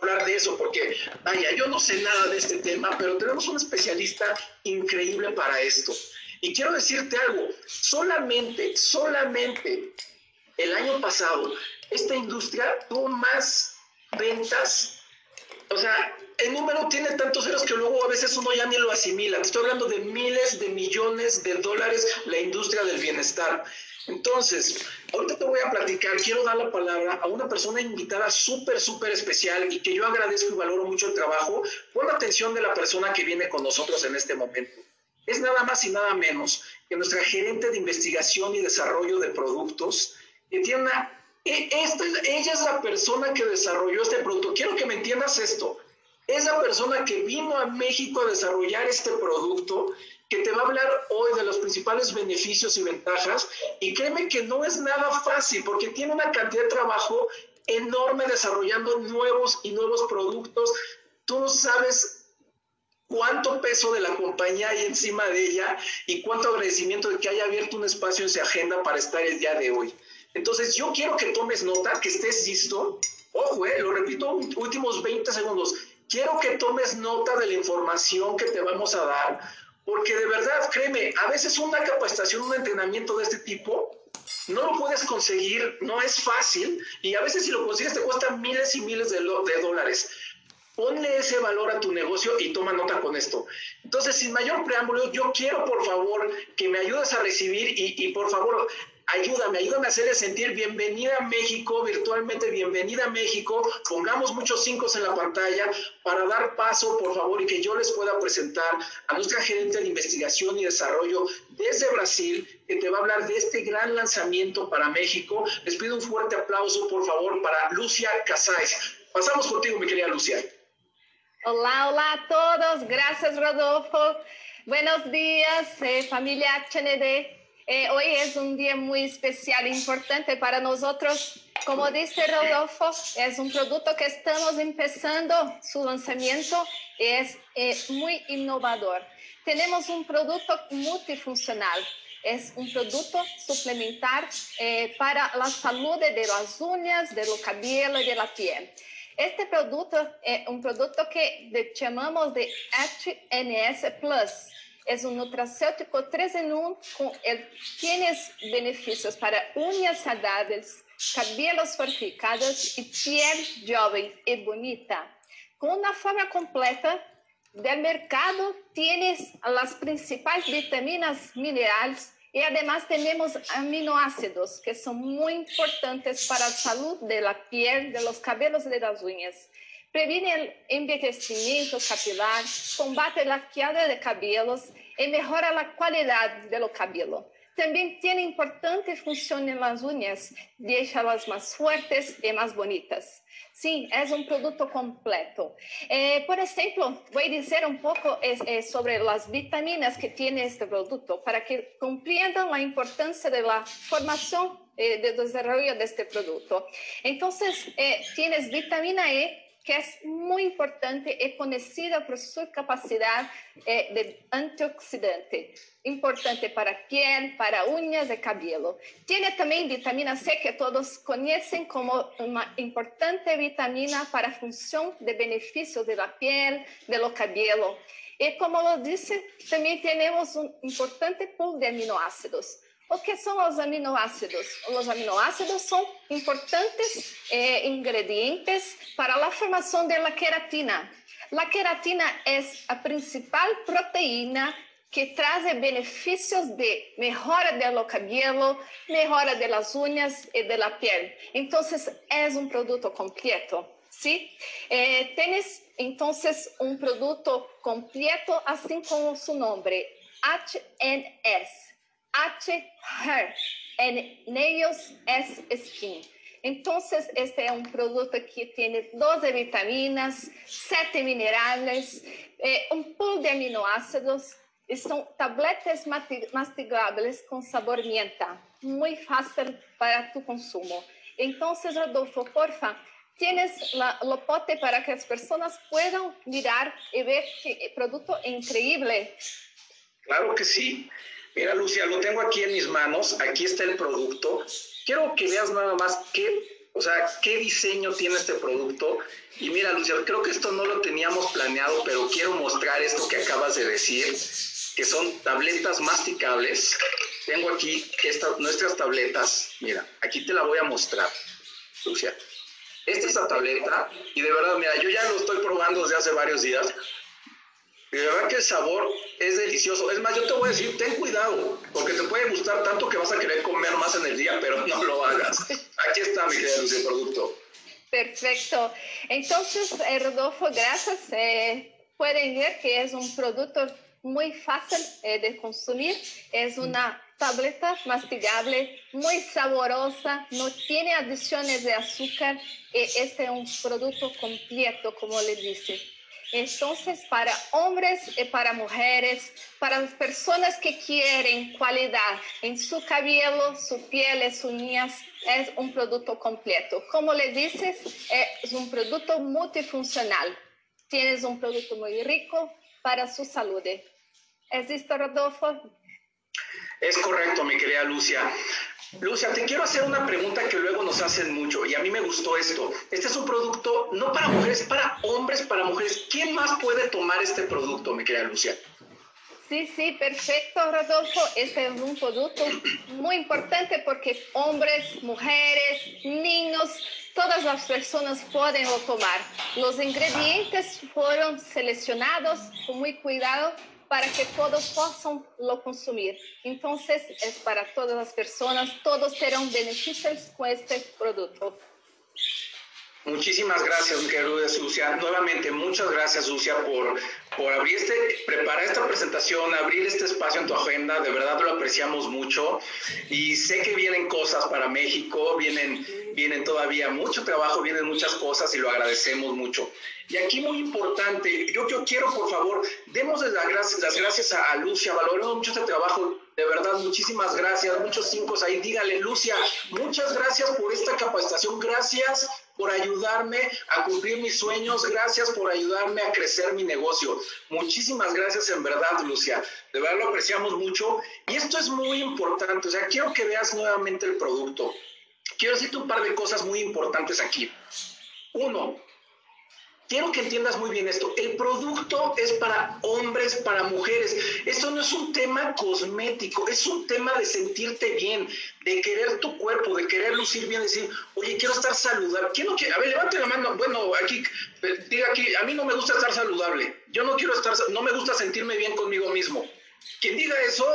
hablar de eso porque, vaya, yo no sé nada de este tema, pero tenemos un especialista increíble para esto. Y quiero decirte algo, solamente, solamente el año pasado, esta industria tuvo más ventas, o sea, el número tiene tantos ceros que luego a veces uno ya ni lo asimila. Estoy hablando de miles de millones de dólares la industria del bienestar. Entonces, ahorita te voy a platicar, quiero dar la palabra a una persona invitada súper, súper especial y que yo agradezco y valoro mucho el trabajo. Pon atención de la persona que viene con nosotros en este momento. Es nada más y nada menos que nuestra gerente de investigación y desarrollo de productos, que tiene una... E, esta, ella es la persona que desarrolló este producto. Quiero que me entiendas esto. Es la persona que vino a México a desarrollar este producto que te va a hablar hoy de los principales beneficios y ventajas. Y créeme que no es nada fácil porque tiene una cantidad de trabajo enorme desarrollando nuevos y nuevos productos. Tú no sabes cuánto peso de la compañía hay encima de ella y cuánto agradecimiento de que haya abierto un espacio en su agenda para estar el día de hoy. Entonces yo quiero que tomes nota, que estés listo. Ojo, eh, lo repito, últimos 20 segundos quiero que tomes nota de la información que te vamos a dar, porque de verdad, créeme, a veces una capacitación, un entrenamiento de este tipo, no lo puedes conseguir, no es fácil, y a veces si lo consigues te cuesta miles y miles de, dólares. Ponle ese valor a tu negocio y toma nota con esto. Entonces, sin mayor preámbulo, yo quiero por favor que me ayudes a recibir y, y por favor ayúdame, ayúdame a hacerle sentir bienvenida a México, virtualmente bienvenida a México. Pongamos muchos cinco en la pantalla para dar paso, por favor, y que yo les pueda presentar a nuestra gerente de investigación y desarrollo desde Brasil, que te va a hablar de este gran lanzamiento para México. Les pido un fuerte aplauso, por favor, para Lucia Casais. Pasamos contigo, mi querida Lucia. Hola, hola a todos. Gracias, Rodolfo. Buenos días, eh, familia HND. Eh, hoy es un día muy especial, importante para nosotros. Como dice Rodolfo, es un producto que estamos empezando su lanzamiento, es, es muy innovador. Tenemos un producto multifuncional, es un producto suplementar eh, para la salud de las uñas, de los cabello y de la piel. Este producto es un producto que llamamos de HNS Plus es un nutracéutico 3 en 1 con el, tiene beneficios para uñas saudáveis, cabelos fortificados y piel joven y bonita. Con una forma completa del mercado tienes las principales vitaminas, minerales y además tenemos aminoácidos que son muy importantes para la salud de la piel, de los cabellos y de las uñas. Previene el envejecimiento capilar, combate la queda de cabellos y mejora la calidad del cabello. También tiene importante función en las uñas, déjalas más fuertes y más bonitas. Sí, es un producto completo. Eh, por ejemplo, voy a decir un poco eh, sobre las vitaminas que tiene este producto para que comprendan la importancia de la formación eh, de desarrollo de este producto. Entonces, tienes vitamina E, que es muy importante y conocida por su capacidad eh, de antioxidante, importante para piel, para uñas y cabello. Tiene también vitamina C que todos conocen como una importante vitamina para función de beneficio de la piel, de los cabello. Y como lo dice, también tenemos un importante pool de aminoácidos. O que são os aminoácidos? Os aminoácidos são importantes eh, ingredientes para a formação da queratina. A queratina é a principal proteína que traz benefícios de melhora do cabelo, melhora das unhas e da pele. Então, é um produto completo. ¿sí? Eh, tienes entonces un producto completo, así como su nombre, HNS. H Hair and Nails S Skin. Entonces, este es un producto que tiene 12 vitaminas, 7 minerales, eh, un pool de aminoácidos son tabletas mastigables con sabor menta, muy fácil para tu consumo. Entonces, Rodolfo, porfa, tienes la, lo pote para que las personas puedan mirar y ver que producto increíble. Claro que sí. Mira, Lucia, lo tengo aquí en mis manos. Aquí está el producto. Quiero que veas nada más qué O sea, ¿qué diseño tiene este producto? Y mira, Lucia, creo que esto no lo teníamos planeado, pero quiero mostrar esto que acabas de decir, que son tabletas masticables. Tengo aquí nuestras tabletas. Mira, aquí te la voy a mostrar, Lucia. Esta es la tableta y de verdad, mira, yo ya lo estoy probando desde hace varios días. De verdad que el sabor es delicioso. Es más, yo te voy a decir, ten cuidado, porque te puede gustar tanto que vas a querer comer más en el día, pero no lo hagas. Aquí está, mi querida producto. Perfecto. Entonces, eh, Rodolfo, gracias. Eh, pueden ver que es un producto muy fácil eh, de consumir. Es una tableta mastigable, muy saborosa, no tiene adiciones de azúcar. este es un producto completo, como le dice. Entonces, para hombres y para mujeres, para las personas que quieren calidad en su cabello, su piel, sus uñas, es un producto completo. Como le dices, es un producto multifuncional. Tienes un producto muy rico para su salud. ¿Es esto, Rodolfo? Es correcto, mi querida Lucia. Lucia, te quiero hacer una pregunta que luego nos hacen mucho y a mí me gustó esto. Este es un producto no para mujeres, para hombres, para mujeres. ¿Quién más puede tomar este producto, mi querida Lucia? Sí, sí, perfecto, Rodolfo. Este es un producto muy importante porque hombres, mujeres, niños, todas las personas pueden lo tomar. Los ingredientes fueron seleccionados con muy cuidado para que todos puedan lo consumir. Entonces, es para todas las personas, todos tendrán beneficios con este producto. Muchísimas gracias, querida Lucia. Nuevamente, muchas gracias, Lucia, por, por abrir este, preparar esta presentación, abrir este espacio en tu agenda. De verdad lo apreciamos mucho. Y sé que vienen cosas para México, vienen, vienen todavía mucho trabajo, vienen muchas cosas y lo agradecemos mucho. Y aquí muy importante, yo, yo quiero, por favor, demos las gracias, las gracias a, Lucia, valoramos mucho este trabajo, de verdad, muchísimas gracias, muchos cinco ahí, dígale, Lucia, muchas gracias por esta capacitación, gracias por ayudarme a cumplir mis sueños, gracias por ayudarme a crecer mi negocio. Muchísimas gracias en verdad, Lucia. De verdad lo apreciamos mucho. Y esto es muy importante, o sea, quiero que veas nuevamente el producto. Quiero decirte un par de cosas muy importantes aquí. Uno, quiero que entiendas muy bien esto. El producto es para hombres, para mujeres. Esto no es un tema cosmético, es un tema de sentirte bien, de querer tu cuerpo, de querer lucir bien, decir, oye, quiero estar saludable. ¿Quién A ver, levante la mano. Bueno, aquí, eh, diga aquí, a mí no me gusta estar saludable. Yo no quiero estar, no me gusta sentirme bien conmigo mismo. Quien diga eso,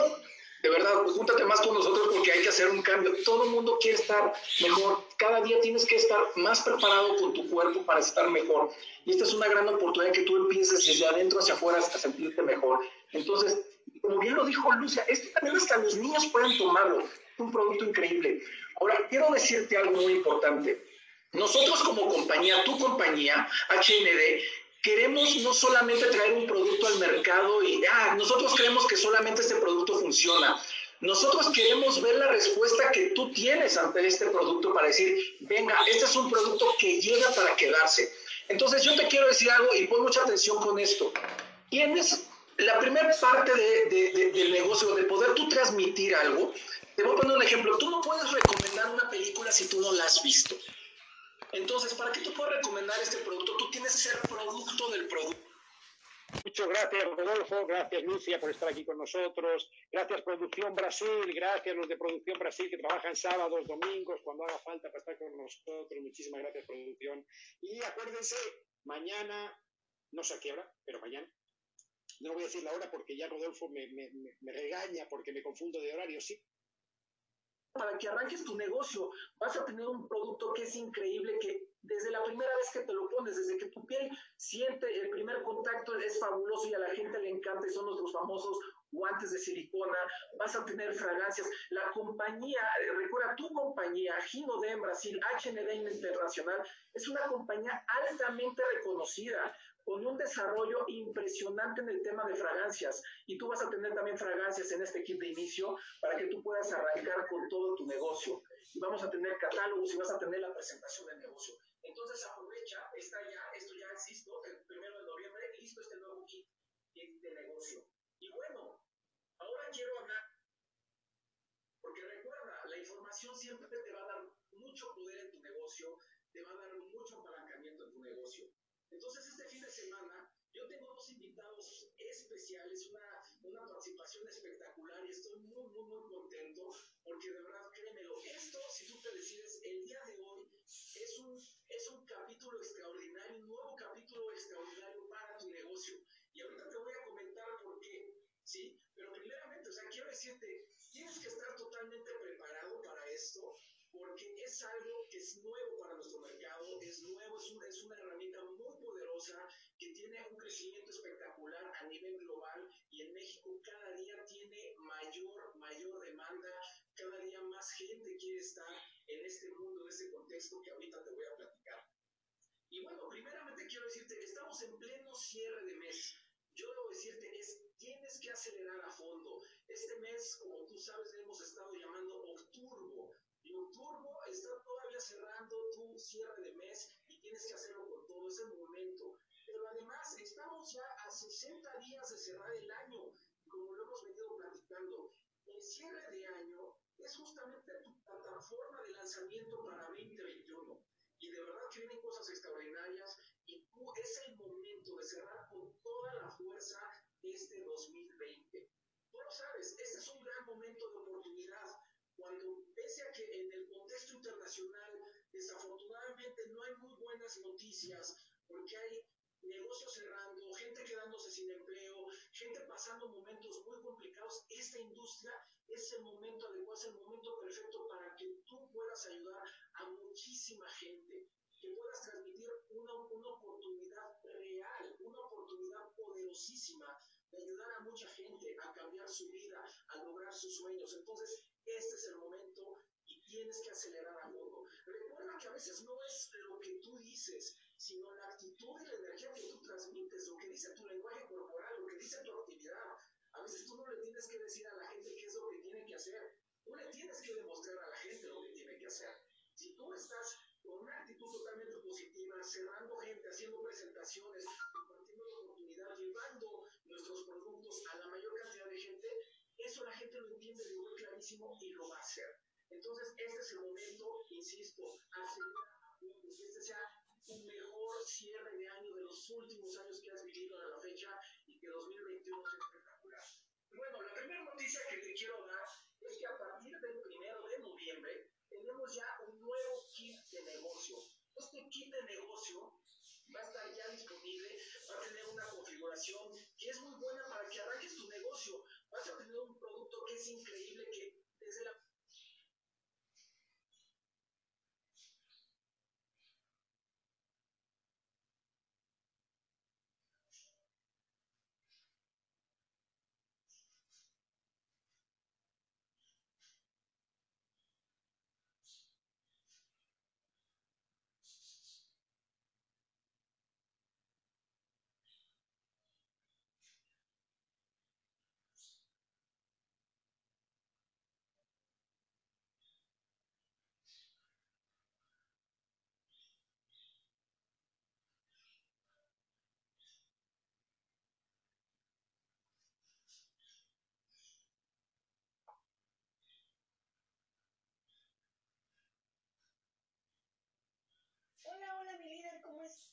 de verdad, pues júntate más con nosotros porque hay que hacer un cambio. Todo el mundo quiere estar mejor. Cada día tienes que estar más preparado con tu cuerpo para estar mejor. Y esta es una gran oportunidad que tú empieces desde adentro hacia afuera a sentirte mejor. Entonces, como bien lo dijo Lucia, esto también hasta los niños pueden tomarlo. Es un producto increíble. Ahora, quiero decirte algo muy importante. Nosotros como compañía, tu compañía, HND, queremos no solamente traer un producto al mercado y, ah, nosotros creemos que solamente este producto funciona. Nosotros queremos ver la respuesta que tú tienes ante este producto para decir, venga, este es un producto que llega para quedarse. Entonces yo te quiero decir algo y pon mucha atención con esto. Tienes la primera parte del negocio, de poder tú transmitir algo. Te voy a poner un ejemplo. Tú no puedes recomendar una película si tú no la has visto. Entonces, para que tú puedas recomendar este producto, tú tienes que ser producto del producto. Muchas gracias, Rodolfo. Gracias, Lucia, por estar aquí con nosotros. Gracias, Producción Brasil. Gracias, los de Producción Brasil que trabajan sábados, domingos, cuando haga falta para estar con nosotros. Muchísimas gracias, Producción. Y acuérdense, mañana, no sé a qué hora, pero mañana. No voy a decir la hora porque ya Rodolfo me, me regaña porque me confundo de horario. Sí, para que arranques tu negocio. Vas a tener un producto que es increíble, que desde la primera vez que te lo pones, desde que tu piel siente el primer contacto, es fabuloso y a la gente le encanta y son nuestros famosos guantes de silicona, vas a tener fragancias. La compañía, recuerda, tu compañía, Gino en Brasil, HND Internacional, es una compañía altamente reconocida con un desarrollo impresionante en el tema de fragancias. Y tú vas a tener también fragancias en este kit de inicio para que tú puedas arrancar con todo tu negocio. Y vamos a tener catálogos y vas a tener la presentación del negocio. Entonces aprovecha, está ya, esto ya existe, el primero de noviembre, listo este nuevo kit de negocio. Y bueno, ahora quiero hablar, porque recuerda, la información siempre te va a dar mucho poder en tu negocio te va a dar mucho apalancamiento en tu negocio. Entonces, este fin de semana yo tengo dos invitados especiales, una, una participación espectacular y estoy muy, muy, muy contento porque de verdad, créemelo, esto, si tú te decides, el día de hoy es un, es un capítulo extraordinario, un nuevo capítulo extraordinario para tu negocio. Y ahorita te voy a comentar por qué, ¿sí? Pero primeramente, o sea, quiero decirte, tienes que estar totalmente preparado para esto porque es algo que es nuevo para nuestro mercado, es nuevo, es una, es una herramienta muy poderosa que tiene un crecimiento espectacular a nivel global y en México cada día tiene mayor, mayor demanda, cada día más gente quiere estar en este mundo, en este contexto que ahorita te voy a platicar. Y bueno, primeramente quiero decirte, estamos en pleno cierre de mes. Yo debo decirte, es, tienes que acelerar a fondo. Este mes, como tú sabes, hemos estado llamando Octurbo. Y Octurbo está todavía cerrando tu cierre de mes y tienes que hacerlo con todo ese momento. Pero además, estamos ya a 60 días de cerrar el año. Como lo hemos venido platicando, el cierre de año es justamente tu plataforma de lanzamiento para 2021 y de verdad que vienen cosas extraordinarias es el momento de cerrar con toda la fuerza este 2020. Tú lo sabes, este es un gran momento de oportunidad. Cuando, pese a que en el contexto internacional desafortunadamente no hay muy buenas noticias, porque hay negocios cerrando, gente quedándose sin empleo, gente pasando momentos muy complicados, esta industria es el momento adecuado, es el momento perfecto para que tú puedas ayudar a muchísima gente, que puedas transmitir una, una oportunidad real, una oportunidad poderosísima de ayudar a mucha gente a cambiar su vida, a lograr sus sueños. Entonces, este es el momento y tienes que acelerar a fondo. Recuerda que a veces no es lo que tú dices, sino la actitud y la energía que tú transmites, lo que dice tu lenguaje corporal, lo que dice tu actividad. A veces tú no le tienes que decir a la gente qué es lo que tiene que hacer, tú le tienes que demostrar a la gente lo que tiene que hacer. Si tú estás con una actitud totalmente positiva, cerrando gente, haciendo presentaciones, compartiendo la oportunidad, llevando nuestros productos a la mayor cantidad de gente, eso la gente lo entiende clarísimo y lo va a hacer. Entonces, este es el momento, insisto, acelerar que este sea un mejor cierre de año de los últimos años que has vivido a la fecha y que 2021 sea espectacular. Bueno, la primera noticia que te quiero dar es que a partir del primero de noviembre tenemos ya un nuevo kit de negocio. Este kit de negocio va a estar ya disponible, va a tener una configuración que es muy buena para que arranques tu negocio. Vas a tener un producto que es increíble, que desde la Hola, hola, mi líder, ¿cómo es?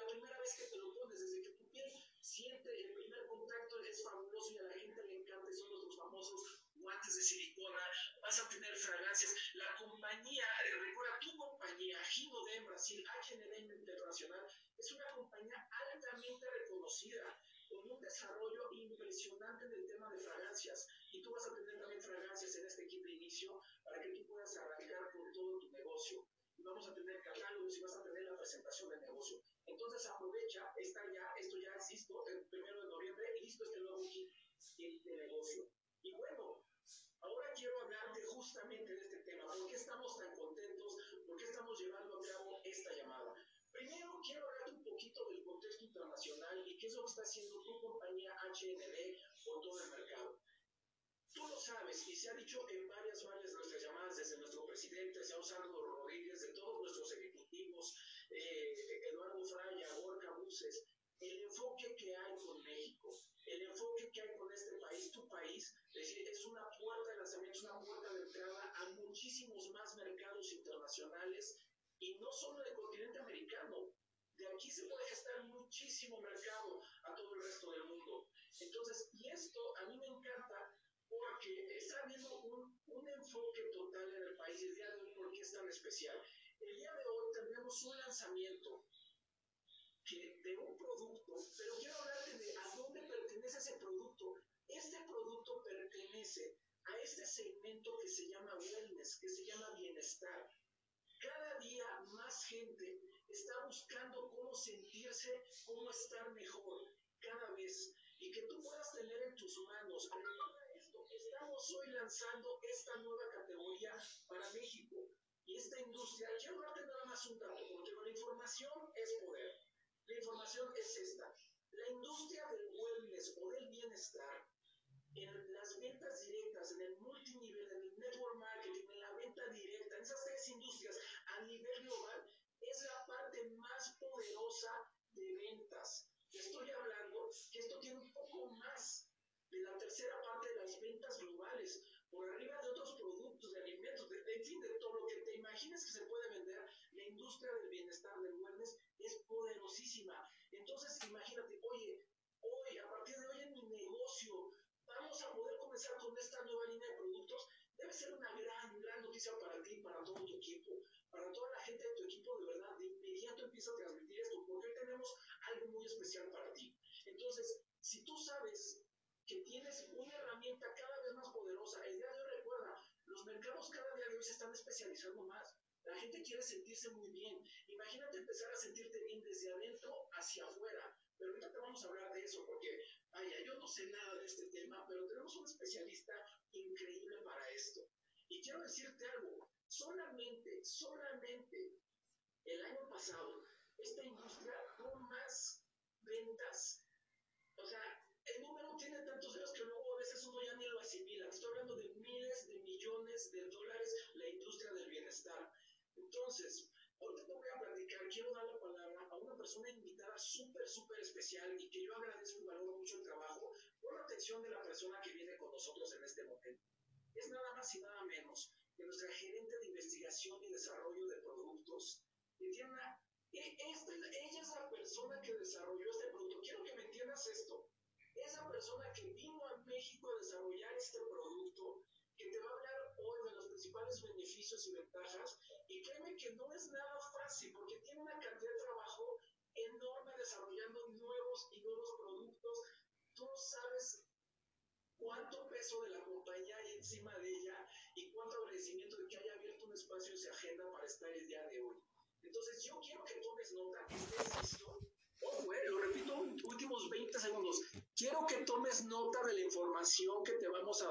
la primera vez que te lo pones, desde que tu piel siente el primer contacto, es fabuloso y a la gente le encanta, son nuestros guantes de silicona, vas a tener fragancias. La compañía, eh, recuerda, tu compañía, Gino en Brasil, H&M Internacional, es una compañía altamente reconocida, con un desarrollo impresionante en el tema de fragancias. Y tú vas a tener también fragancias en este kit de inicio para que tú puedas arrancar con todo tu negocio. Y vamos a tener catálogos y vas a tener la presentación del negocio. Entonces aprovecha, está ya, esto ya es listo, el primero de noviembre, listo este nuevo kit de negocio. Y bueno, ahora quiero hablarte justamente de este tema. ¿Por qué estamos tan contentos? ¿Por qué estamos llevando a cabo esta llamada? Primero quiero hablarte un poquito del contexto internacional y qué es lo que está haciendo tu compañía HND por todo el mercado. Tú lo sabes y se ha dicho en varias, varias de nuestras llamadas desde nuestro presidente, señor Sandro Rodríguez, de todos nuestros ejecutivos, eh, Eduardo Fraya, Borja Buses, el enfoque que hay con México, el enfoque que hay con este país, es una puerta de lanzamiento, es una puerta de entrada a muchísimos más mercados internacionales y no solo del continente americano. De aquí se puede gestar muchísimo mercado a todo el resto del mundo. Entonces, y esto a mí me encanta porque está habiendo un, un enfoque total en el país el día de hoy, ¿por qué es tan especial? El día de tendremos un lanzamiento que, de un producto, pero quiero hablarte de a dónde pertenece ese producto. Este producto pertenece a este segmento que se llama wellness, que se llama bienestar. Cada día más gente está buscando cómo sentirse, cómo estar mejor, cada vez. Y que tú puedas tener en tus manos. Esto, estamos hoy lanzando esta nueva categoría para México. Y esta industria, quiero darte nada más un dato, porque la información es poder. La información es esta. La industria del wellness o del bienestar, en las ventas directas, en el multinivel, en el network marketing, en la venta directa, en esas tres industrias a nivel global, es la parte más poderosa de ventas. Estoy hablando que esto tiene un poco más de la tercera parte de las ventas globales, por arriba de otros productos, en fin, de todo lo que te imagines que se puede vender, la industria del bienestar, del wellness, es poderosísima. Entonces, imagínate, oye, hoy, a partir de hoy en mi negocio, vamos a poder comenzar con esta nueva línea de productos. Debe ser una gran, gran noticia para ti, para todo tu equipo, para toda la gente de tu equipo, de verdad, de inmediato empieza a transmitir esto, porque hoy tenemos algo muy especial para ti. Entonces, si tú sabes que tienes una herramienta cada vez más poderosa, el día de hoy los mercados cada día de hoy se están especializando más. La gente quiere sentirse muy bien. Imagínate empezar a sentirte bien desde adentro hacia afuera. Pero ahorita te vamos a hablar de eso porque, vaya, yo no sé nada de este tema, pero tenemos un especialista increíble para esto. Y quiero decirte algo, solamente, solamente el año pasado, esta industria tuvo más ventas. O sea, el número tiene tantos ceros que luego a veces uno ya ni lo asimila. Estoy hablando de millones de dólares la industria del bienestar. Entonces, ahorita te voy a platicar, quiero dar la palabra a una persona invitada súper, súper especial y que yo agradezco y valoro mucho el trabajo por la atención de la persona que viene con nosotros en este momento. Es nada más y nada menos que nuestra gerente de investigación y desarrollo de productos, que tiene una, e, esta, ella es la persona que desarrolló este producto. Quiero que me entiendas esto. Esa persona que vino a México a desarrollar este producto, que te va a hablar hoy de los principales beneficios y ventajas, y créeme que no es nada fácil, porque tiene una cantidad de trabajo enorme desarrollando nuevos y nuevos productos. Tú no sabes cuánto peso de la compañía hay encima de ella y cuánto agradecimiento de que haya abierto un espacio en su agenda para estar el día de hoy. Entonces yo quiero que tomes nota, que estés listo. Oh, güey, lo repito últimos 20 segundos. Quiero que tomes nota de la información que te vamos a